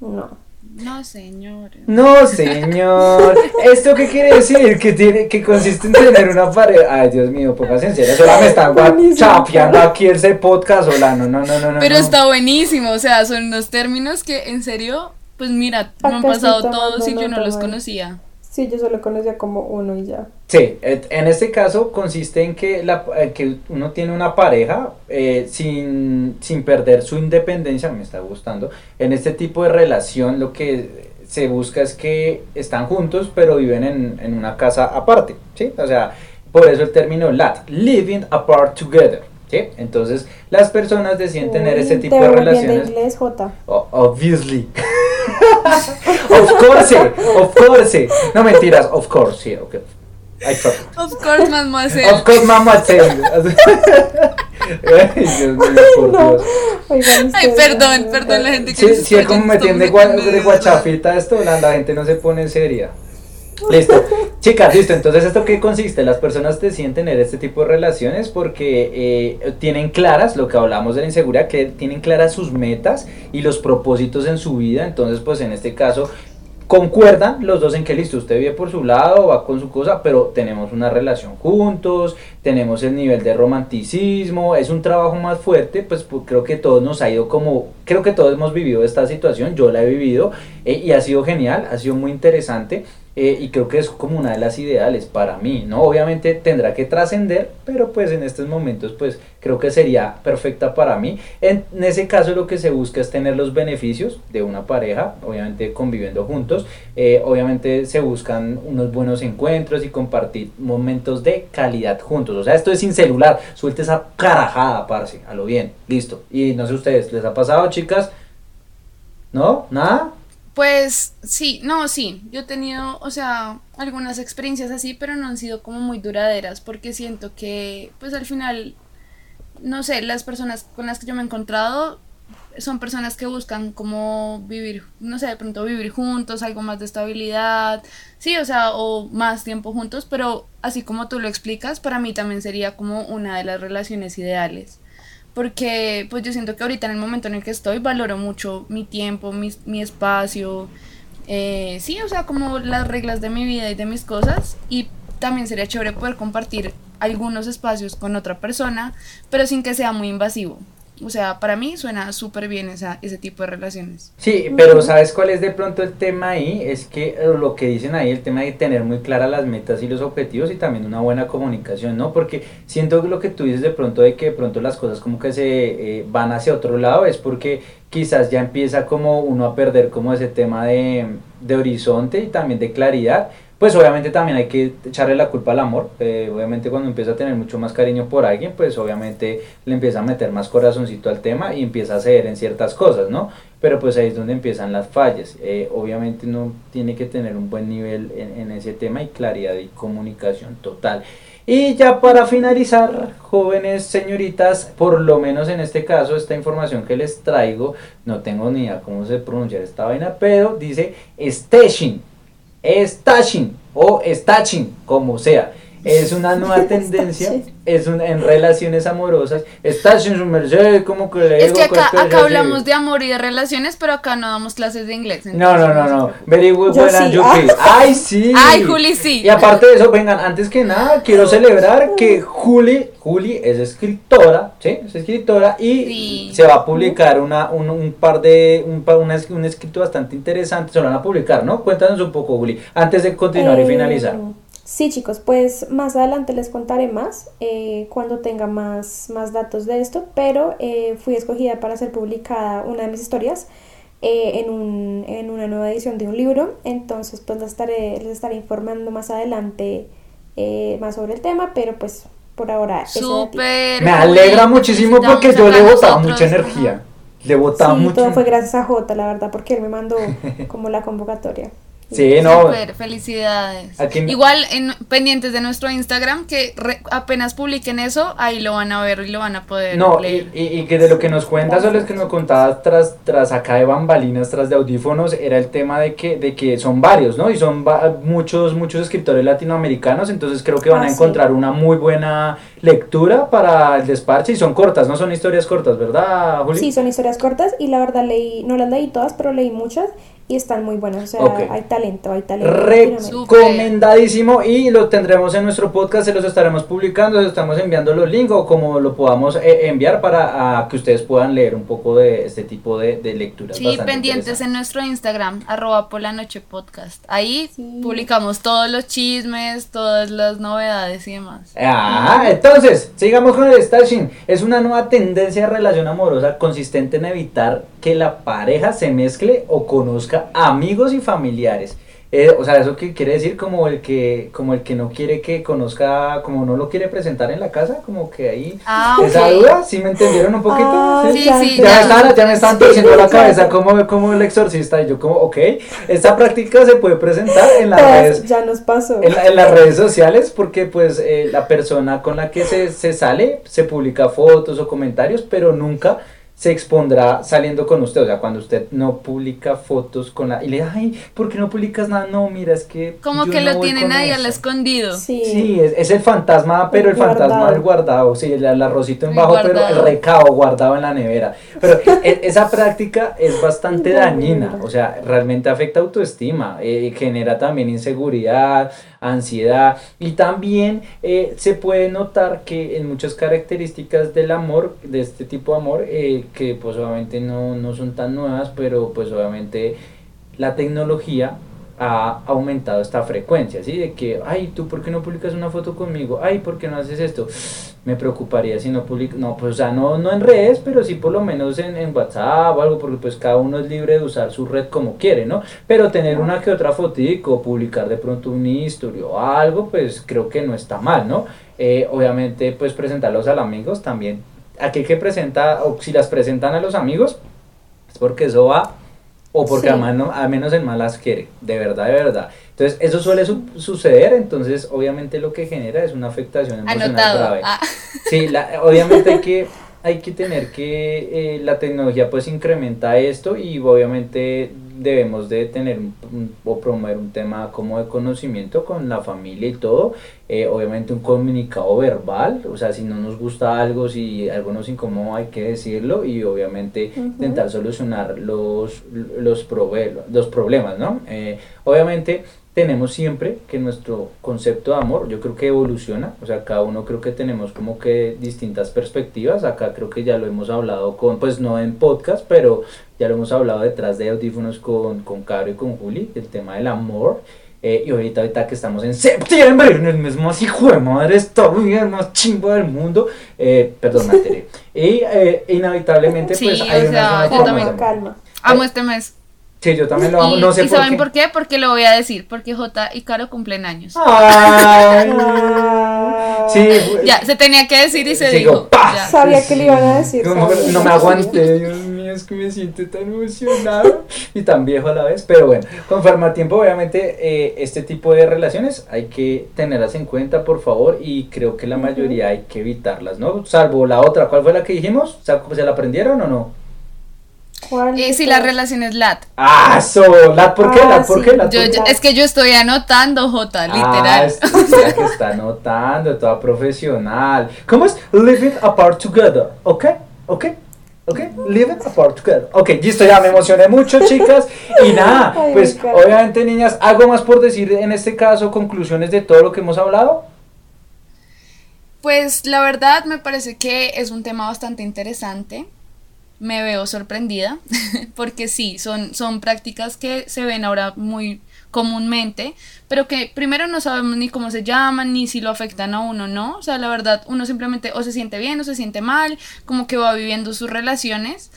No. No, señor. No, señor. ¿Esto qué quiere decir? Que, tiene, que consiste en tener una pareja. Ay, Dios mío, póngase en serio. Solo me están chapeando aquí ese podcast, hola. No, no, no, no. Pero no. está buenísimo. O sea, son unos términos que, en serio, pues mira, me han pasado todos y yo no los conocía. Sí, yo solo conocía como uno y ya. Sí, en este caso consiste en que, la, que uno tiene una pareja eh, sin, sin perder su independencia, me está gustando. En este tipo de relación lo que se busca es que están juntos, pero viven en, en una casa aparte, ¿sí? O sea, por eso el término LAT, living apart together. ¿Sí? Entonces, las personas deciden tener ese tipo de relaciones. inglés, J. obviously. of course, of course. No mentiras, of course, sí, okay. I Of course, mademoiselle. Of course, mademoiselle. Ay, Dios mío, por Dios. Ay, perdón, perdón, la gente que Sí, sí, es como me tiende de guachafita esto, la, la gente no se pone seria. Listo. Chicas, listo. Entonces, ¿esto qué consiste? Las personas deciden tener este tipo de relaciones porque eh, tienen claras, lo que hablamos de la inseguridad, que tienen claras sus metas y los propósitos en su vida. Entonces, pues en este caso, concuerdan los dos en que listo, usted vive por su lado, va con su cosa, pero tenemos una relación juntos, tenemos el nivel de romanticismo, es un trabajo más fuerte, pues, pues creo que todos nos ha ido como, creo que todos hemos vivido esta situación, yo la he vivido eh, y ha sido genial, ha sido muy interesante. Eh, y creo que es como una de las ideales para mí, ¿no? Obviamente tendrá que trascender, pero pues en estos momentos pues creo que sería perfecta para mí. En, ese caso lo que se busca es tener los beneficios de una pareja, obviamente conviviendo juntos, eh, obviamente se buscan unos buenos encuentros y compartir momentos de calidad juntos, o sea, esto es sin celular, suelte esa carajada, parce, a lo bien, listo. Y no sé ustedes, ¿les ha pasado chicas? ¿No? ¿Nada? Pues sí, no, sí, yo he tenido, o sea, algunas experiencias así, pero no han sido como muy duraderas, porque siento que, pues al final, no sé, las personas con las que yo me he encontrado son personas que buscan como vivir, no sé, de pronto vivir juntos, algo más de estabilidad, sí, o sea, o más tiempo juntos, pero así como tú lo explicas, para mí también sería como una de las relaciones ideales porque pues yo siento que ahorita en el momento en el que estoy valoro mucho mi tiempo, mi, mi espacio, eh, sí, o sea, como las reglas de mi vida y de mis cosas y también sería chévere poder compartir algunos espacios con otra persona, pero sin que sea muy invasivo. O sea, para mí suena súper bien esa, ese tipo de relaciones. Sí, pero ¿sabes cuál es de pronto el tema ahí? Es que eh, lo que dicen ahí, el tema de tener muy claras las metas y los objetivos y también una buena comunicación, ¿no? Porque siento que lo que tú dices de pronto de que de pronto las cosas como que se eh, van hacia otro lado es porque quizás ya empieza como uno a perder como ese tema de, de horizonte y también de claridad pues obviamente también hay que echarle la culpa al amor. Eh, obviamente cuando empieza a tener mucho más cariño por alguien, pues obviamente le empieza a meter más corazoncito al tema y empieza a ceder en ciertas cosas, ¿no? Pero pues ahí es donde empiezan las fallas. Eh, obviamente uno tiene que tener un buen nivel en, ese tema y claridad y comunicación total. Y ya para finalizar, jóvenes señoritas, por lo menos en este caso, esta información que les traigo, no tengo ni idea cómo se pronunciar esta vaina, pero dice stashing stashing o staching, como sea. Es una nueva tendencia, es un, en relaciones amorosas. Stashing su merced, como que le Es que acá, acá hablamos de amor y de relaciones, pero acá no damos clases de inglés. No, no, no, no. Very good, well sí. Ay, sí. Ay, Juli, sí. Y aparte de eso, vengan, antes que nada, quiero celebrar que Juli, Juli es escritora, ¿sí? Es escritora y se va a publicar una, un, un par de, un, una, un escrito bastante interesante, se lo van a publicar, ¿no? Cuéntanos un poco, Juli, antes de continuar y eh, finalizar. Sí, chicos, pues más adelante les contaré más eh, cuando tenga más, más datos de esto, pero eh, fui escogida para ser publicada una de mis historias eh, en, un, en, una nueva edición de un libro, entonces pues les estaré, les estaré informando más adelante más sobre el tema, pero pues por ahora... Súper. Me alegra muchísimo porque yo le he botado mucha energía. Le he botado sí, mucho. todo fue gracias a Jota, la verdad, porque él me mandó como la convocatoria. Sí, no. Super, felicidades. Igual en pendientes de nuestro Instagram, que apenas publiquen eso, ahí lo van a ver y lo van a poder no, leer. Y, y, que de lo que nos cuentas, solo es que nos contabas tras, tras acá de bambalinas, tras de audífonos, era el tema de que, de que son varios, ¿no? Y son muchos, muchos escritores latinoamericanos, entonces creo que van a ah, encontrar una muy buena lectura para el despacho y son cortas, no son historias cortas, ¿verdad, Juli? Sí, son historias cortas y la verdad leí, no las leí todas, pero leí muchas y están muy buenas. O sea, hay talento, hay talento. Recomendadísimo y lo tendremos en nuestro podcast, se los estaremos publicando, les estamos enviando los links o como lo podamos eh, enviar para que ustedes puedan leer un poco de este tipo de, de lecturas. Sí, pendientes en nuestro Instagram, arroba por la noche podcast. Ahí publicamos todos los chismes, todas las novedades y demás. Ah, entonces, sigamos con el stashing. Es una nueva tendencia de relación amorosa consistente en evitar que la pareja se mezcle o conozca amigos y familiares. Eh, o sea, eso que quiere decir como el que como el que no quiere que conozca, como no lo quiere presentar en la casa, como que ahí Ah, esa ok. duda, ¿sí me entendieron un poquito? Ah, Sí, ya sí, Ya, ya. me estaban, ya me estaban torciendo la ya. cabeza como, como el exorcista y yo como, ok, esta práctica se puede presentar en las Todas- redes, ya nos pasó. en, la- en las redes sociales porque pues eh, la persona con la que se, se sale se publica fotos o comentarios, pero nunca se expondrá saliendo con usted, o sea, cuando usted no publica fotos con la... Y le ay, ¿por qué no publicas nada? No, mira, es que... Como yo que no lo tienen con ahí al eso". escondido. Sí. Sí, es, es el fantasma, pero el, El fantasma del guardado, sí, el, el arrocito en El bajo, pero el recao guardado en la nevera. Pero e- esa práctica es bastante dañina, o sea, realmente afecta autoestima, eh, genera también inseguridad, ansiedad y también eh, se puede notar que en muchas características del amor, de este tipo de amor, eh, que pues obviamente no, no son tan nuevas, pero pues obviamente la tecnología ha aumentado esta frecuencia, ¿sí? De que, ay, ¿tú por qué no publicas una foto conmigo? Ay, ¿por qué no haces esto? Me preocuparía si no publico, no, pues o sea, no, no en redes, pero sí por lo menos en, en WhatsApp o algo, porque pues cada uno es libre de usar su red como quiere, ¿no? Pero tener una que otra fotico, publicar de pronto un history o algo, pues creo que no está mal, ¿no? Eh, obviamente, pues presentarlos a los amigos también. Aquel que presenta, o si las presentan a los amigos, es porque eso va o porque Sí. a, mano- a menos el mal las quiere, de verdad, de verdad. Entonces, eso suele su- suceder, entonces obviamente lo que genera es una afectación emocional Anotado. grave. Ah, Sí, la- obviamente hay que, hay que tener que, eh, la tecnología pues incrementa esto y obviamente debemos de tener un- o promover un tema como de conocimiento con la familia y todo, eh, obviamente un comunicado verbal, o sea, si no nos gusta algo, si algo nos incomoda hay que decirlo y obviamente intentar solucionar los, los, los problemas, ¿no? Eh, obviamente tenemos siempre que nuestro concepto de amor, yo creo que evoluciona, o sea, cada uno creo que tenemos como que distintas perspectivas, acá creo que ya lo hemos hablado con, pues no en podcast, pero ya lo hemos hablado detrás de audífonos con, con Caro y con Juli, el tema del amor, eh, y ahorita, ahorita que estamos en septiembre, en el mes más hijo de madre, está bien más chimbo del mundo, eh, perdón, alteré. y eh, inevitablemente Sí, pues o hay sea, yo también. calma. amo este mes. Sí, yo también lo amo, y, no sé ¿y por saben qué. por qué? Porque lo voy a decir. Porque J y Caro cumplen años. Ay, Ah. sí, Ya, se tenía que decir y se Digo, dijo. ya. Sabía que le iban a decir. No, no me aguanté, Dios mío, es que me siento tan emocionado y tan viejo a la vez. Pero bueno, conforme al tiempo, obviamente, eh, este tipo de relaciones hay que tenerlas en cuenta, por favor, y creo que la mayoría hay que evitarlas, ¿no? Salvo la otra, ¿cuál fue la que dijimos? ¿Se la aprendieron o no? ¿Cuál Eh, si la relación es lat. ¡Ah, eso! ¿La por qué? Ah, ¿La por sí. qué? ¿La Yo, por qué? yo- es que yo estoy anotando, J, Ah, literal. es es que está anotando, toda profesional. ¿Cómo es? Live it apart together, ¿ok? ¿Ok? ¿Ok? Live it apart together. Ok, listo, ya me emocioné mucho, chicas. Y nada, Ay, pues obviamente, niñas, ¿algo más por decir en este caso? ¿Conclusiones de todo lo que hemos hablado? Pues la verdad me parece que es un tema bastante interesante. Me veo sorprendida porque sí, son, son prácticas que se ven ahora muy comúnmente, pero que primero no sabemos ni cómo se llaman, ni si lo afectan a uno, ¿no? O sea, la verdad, uno simplemente o se siente bien o se siente mal, como que va viviendo sus relaciones,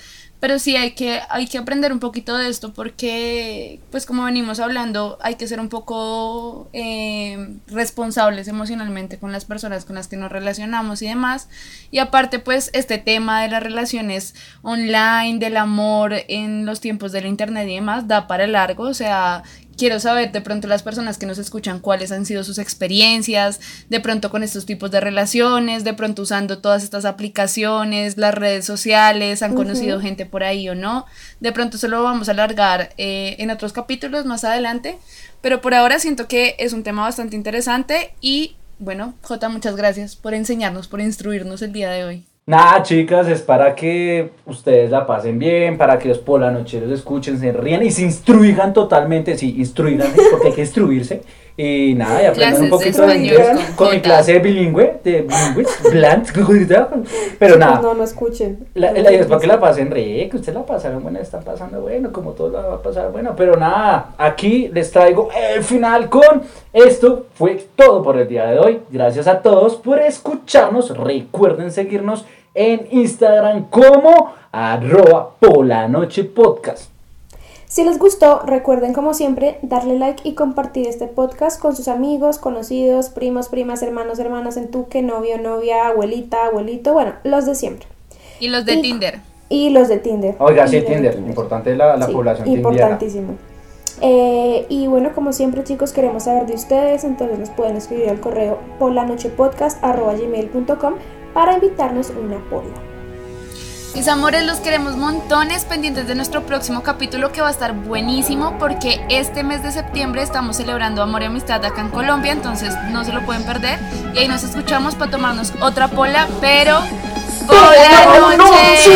pero sí hay que, hay que aprender un poquito de esto porque, pues como venimos hablando, hay que ser un poco eh, responsables emocionalmente con las personas con las que nos relacionamos y demás. Y aparte, pues este tema de las relaciones online, del amor en los tiempos del internet y demás, da para largo, o sea... Quiero saber de pronto las personas que nos escuchan cuáles han sido sus experiencias, de pronto con estos tipos de relaciones, de pronto usando todas estas aplicaciones, las redes sociales, han conocido gente por ahí o no. De pronto se lo vamos a alargar eh, en otros capítulos más adelante, pero por ahora siento que es un tema bastante interesante y bueno, Jota, muchas gracias por enseñarnos, por instruirnos el día de hoy. Nada, chicas, es para que ustedes la pasen bien, para que los polanocheros escuchen, se rían y se instruigan totalmente. Sí, instruigan, porque hay que instruirse. Y nada, y aprendan un poquito de inglés con con mi clase de bilingüe, de bilingüe, bland, pero nada. No, no escuchen. La, la idea es para que la pasen re, que ustedes la pasaron bueno, están pasando bueno, como todo la va a pasar bueno, pero nada, aquí les traigo el final con esto fue todo por el día de hoy. Gracias a todos por escucharnos. Recuerden seguirnos en Instagram como arroba polanochepodcast. Si les gustó, recuerden como siempre darle like y compartir este podcast con sus amigos, conocidos, primos, primas, hermanos, hermanas en tuque, novio, novia, abuelita, abuelito, bueno, los de siempre. Y los de Y- Tinder. Y los de Tinder. Oiga, sí, Tinder, importante la, la Sí, población tindiera. Importantísimo. Eh, y bueno, como siempre chicos, queremos saber de ustedes, entonces nos pueden escribir al correo polanochepodcast.gmail.com para invitarnos una pola. Mis amores, los queremos montones pendientes de nuestro próximo capítulo que va a estar buenísimo porque este mes de septiembre estamos celebrando Amor y Amistad acá en Colombia, entonces no se lo pueden perder. Y ahí nos escuchamos para tomarnos otra pola, pero por la noche.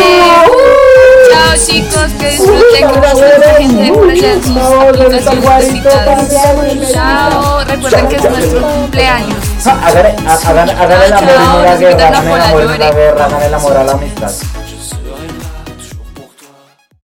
Chao chicos, que disfruten, que pasen mucha gente por allá en sus aplicaciones cositas. Chao, recuerden que es nuestro cumpleaños. Ah, hágale, hágale el amor y no la Chao, guerra, disfruten la hágale el pola, amor y no la llore. guerra, hágale el amor a la amistad.